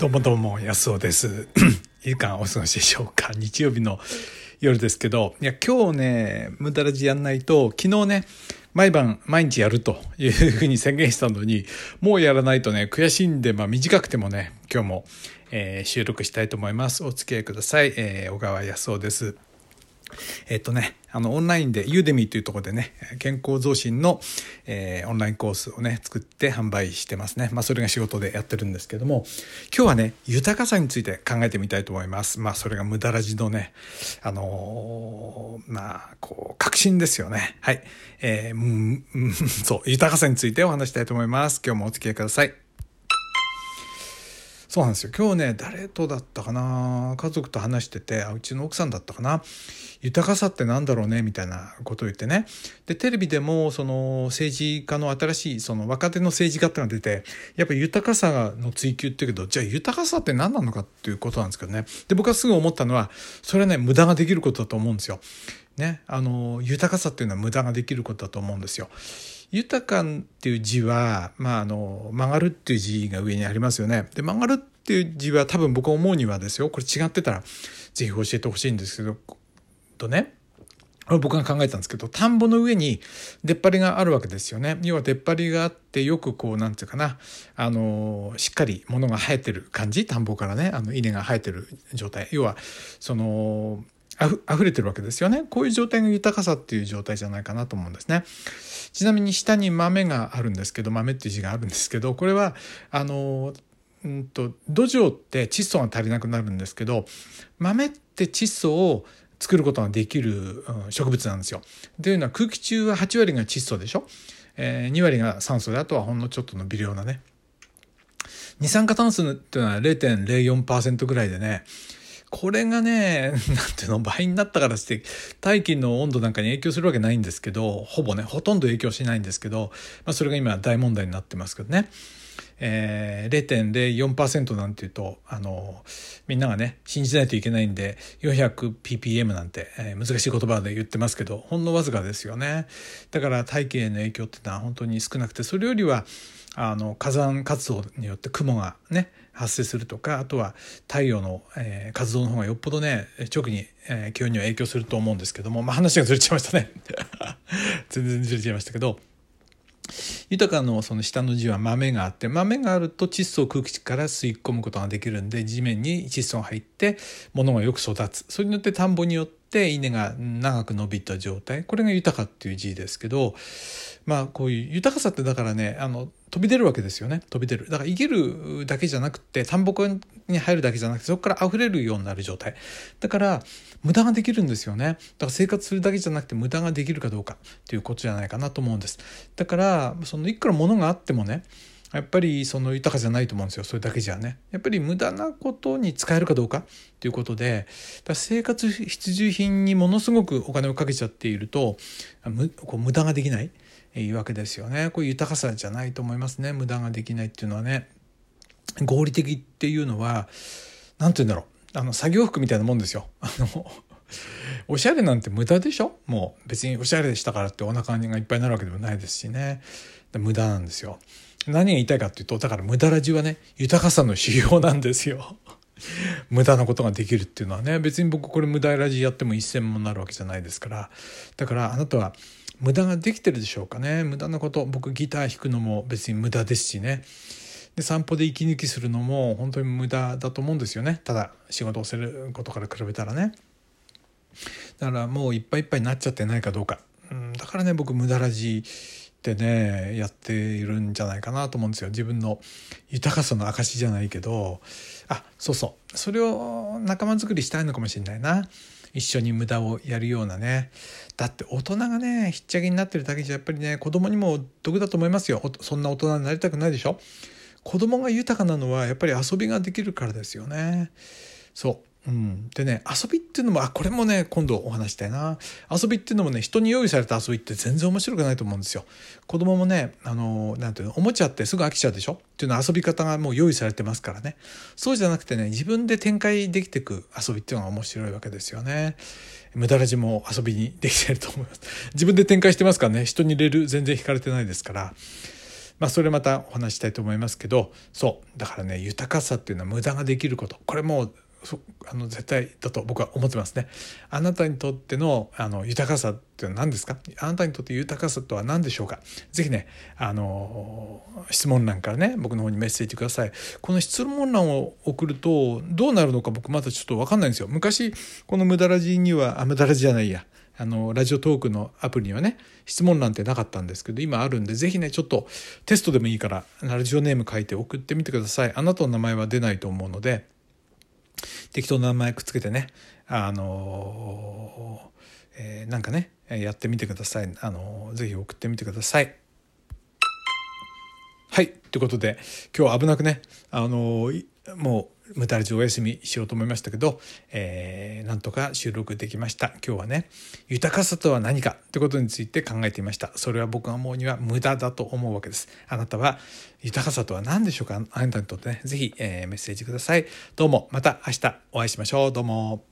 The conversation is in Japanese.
どうもどうも、安尾です。い いかお過ごしでしょうか日曜日の夜ですけど、いや、今日ね、無駄ラジやんないと、昨日ね、毎晩、毎日やるというふうに宣言したのに、もうやらないとね、悔しいんで、まあ短くてもね、今日も、えー収録したいと思います。お付き合いください。えー小川康夫です。えっとね、あの、オンラインで、ユーデミーというところでね、健康増進の、えーオンラインコースをね、作って販売してますね。まあ、それが仕事でやってるんですけども、今日はね、豊かさについて考えてみたいと思います。まあ、それが無駄ラジのね、あのーまあ、こう、確信ですよね。はい。えー、うんそう、豊かさについてお話したいと思います。今日もお付き合いください。そうなんですよ今日ね誰とだったかな？家族と話しててあうちの奥さんだったかな？豊かさってなんだろうね？みたいなことを言ってねでテレビでもその政治家の新しいその若手の政治家ってのが出てやっぱ豊かさの追求って言うけどじゃあ豊かさって何なのかっていうことなんですけどねで僕はすぐ思ったのはそれはね無駄ができることだと思うんですよ。ね、あの豊かさっていうのは無駄ができることだと思うんですよ。豊かっていう字は、まあ、あの曲がるっていう字が上にありますよね。で曲がるっていう字は多分僕思うにはですよ。これ違ってたらぜひ教えてほしいんですけどとね。僕が考えたんですけど田んぼの上に出っ張りがあるわけですよね。要は出っ張りがあってよくこうなんていうかな。あのしっかり物が生えてる感じ。田んぼからねあの稲が生えてる状態。要はそのあふ溢れてるわけですよね。こういう状態が豊かさっていう状態じゃないかなと思うんですね。ちなみに下に豆があるんですけど豆っていう字があるんですけどこれはあのうんと土壌って窒素が足りなくなるんですけど豆って窒素を作ることができる植物なんですよ。というのは空気中は8割が窒素でしょ、えー2割が酸素であとはほんのちょっとの微量なね二酸化炭素っていうのは0.04%ぐらいでねこれがね、なんていうの、倍になったからして、大気の温度なんかに影響するわけないんですけど、ほぼね、ほとんど影響しないんですけど、まあ、それが今大問題になってますけどね。えー、0.04%なんていうと、あの、みんながね、信じないといけないんで、400ppm なんて、えー難しい言葉で言ってますけど、ほんのわずかですよね。だから大気への影響っていうのは本当に少なくて、それよりは、あの火山活動によって雲がね発生するとかあとは太陽の、えー活動の方がよっぽどね直に、えー気温には影響すると思うんですけども、まあ、話がずれちゃいましたね 全然ずれちゃいましたけど豊かのその下の字は豆があって豆があると窒素を空気から吸い込むことができるんで地面に窒素が入って物がよく育つ。それによって田んぼによって稲が長く伸びた状態。これが豊かっていう字ですけどまあこういう豊かさってだからねあの飛び出るわけですよね。飛び出る。だから生きるだけじゃなくて田んぼに入るだけじゃなくてそこから溢れるようになる状態。だから無駄ができるんですよね。だから生活するだけじゃなくて無駄ができるかどうかっていうことじゃないかなと思うんです。だからそのいくら物があってもねやっぱりその豊かじゃないと思うんですよ。それだけじゃね。やっぱり無駄なことに使えるかどうか。っていうことで生活必需品にものすごくお金をかけちゃっているとむこう無駄ができない。いうわけですよね。こういう豊かさじゃないと思いますね。無駄ができないっていうのはね。合理的っていうのは何て言うんだろう。あの作業服みたいなもんですよ。あの おしゃれなんて無駄でしょ？もう別におしゃれでしたからってお腹がいっぱいになるわけでもないですしね。無駄なんですよ。何が言いたいかっていうとだから無駄ラジはね豊かさの指標なんですよ。無駄なことができるっていうのはね別に僕これ無駄ラジやっても一銭もなるわけじゃないですから。だからあなたは無駄ができてるでしょうかね。無駄なこと僕ギター弾くのも別に無駄ですしね。で散歩で息抜きするのも本当に無駄だと思うんですよね。ただ仕事をすることから比べたらね。だからもういっぱいいっぱいになっちゃってないかどうか、うん、だからね僕無駄ラジってねやっているんじゃないかなと思うんですよ。自分の豊かさの証じゃないけど。あそうそう。それを仲間作りしたいのかもしれないな。一緒に無駄をやるようなね。だって大人がねひっちゃけになってるだけじゃやっぱりね子供にも毒だと思いますよ。そんな大人になりたくないでしょ。子供が豊かなのはやっぱり遊びができるからですよね。そう。うん、でね遊びっていうのもあこれもね今度お話したいな。遊びっていうのもね人に用意された遊びって全然面白くないと思うんですよ。子供もねあのなんていうのおもちゃってすぐ飽きちゃうでしょ？っていうのは遊び方がもう用意されてますからね。そうじゃなくてね自分で展開できていく遊びっていうのが面白いわけですよね。無駄ラジも遊びにできてると思います。自分で展開してますからね。人に入れる全然引かれてないですから。まあそれまたお話したいと思いますけどそう。だからね豊かさっていうのは無駄ができること。これもうあの絶対だと僕は思ってますね。あなたにとってのあの豊かさって何ですか？あなたにとって豊かさとは何でしょうか？ぜひねあの質問欄からね僕の方にメッセージください。この質問欄を送るとどうなるのか僕まだちょっと分かんないんですよ。昔この無駄ラジにはあ無駄ラジじゃないやあのラジオトークのアプリにはね質問欄ってなかったんですけど今あるんで是非ねちょっとテストでもいいからラジオネーム書いて送ってみてくださいあなたの名前は出ないと思うので適当な名前くっつけてねあのえー、なんかねやってみてください。あのぜひ送ってみてください。はい。ということで今日は危なくねあのもう無駄ラお休みしようと思いましたけど、えー、なんとか収録できました。今日はね豊かさとは何かってことについて考えていました。それは僕が思うには無駄だと思うわけです。あなたは豊かさとは何でしょうか？あなたにとってねぜひ、えー、メッセージください。どうもまた明日お会いしましょう。どうも。